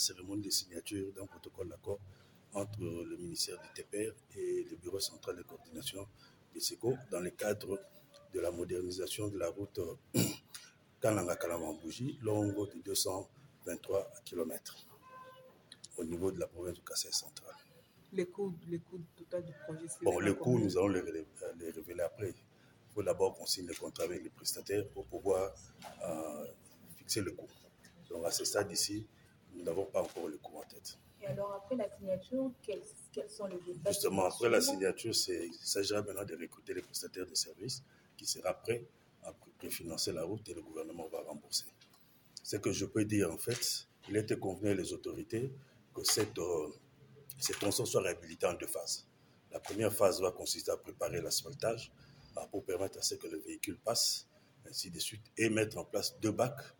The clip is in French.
cérémonie de signature d'un protocole d'accord entre le ministère du TPR et le Bureau central de coordination des SECO dans le cadre de la modernisation de la route Kananga-Kalamambouji, longue de 223 km au niveau de la province du Kassai central. Les coûts, les coûts total du projet Bon, les coûts, nous allons les, les révéler après. Il faut d'abord qu'on signe le contrat avec les prestataires pour pouvoir euh, fixer le coût. Donc à ce stade ici, nous n'avons pas encore le coût en tête. Et alors après la signature, quels, quels sont les détails Justement, après la signature, il s'agira maintenant de recruter les prestataires de services qui sera prêt à préfinancer la route et le gouvernement va rembourser. Ce que je peux dire en fait, il était convenu les autorités que cette, euh, ces tronçons soient réhabilités en deux phases. La première phase va consister à préparer l'asphaltage euh, pour permettre à ce que le véhicule passe, ainsi de suite, et mettre en place deux bacs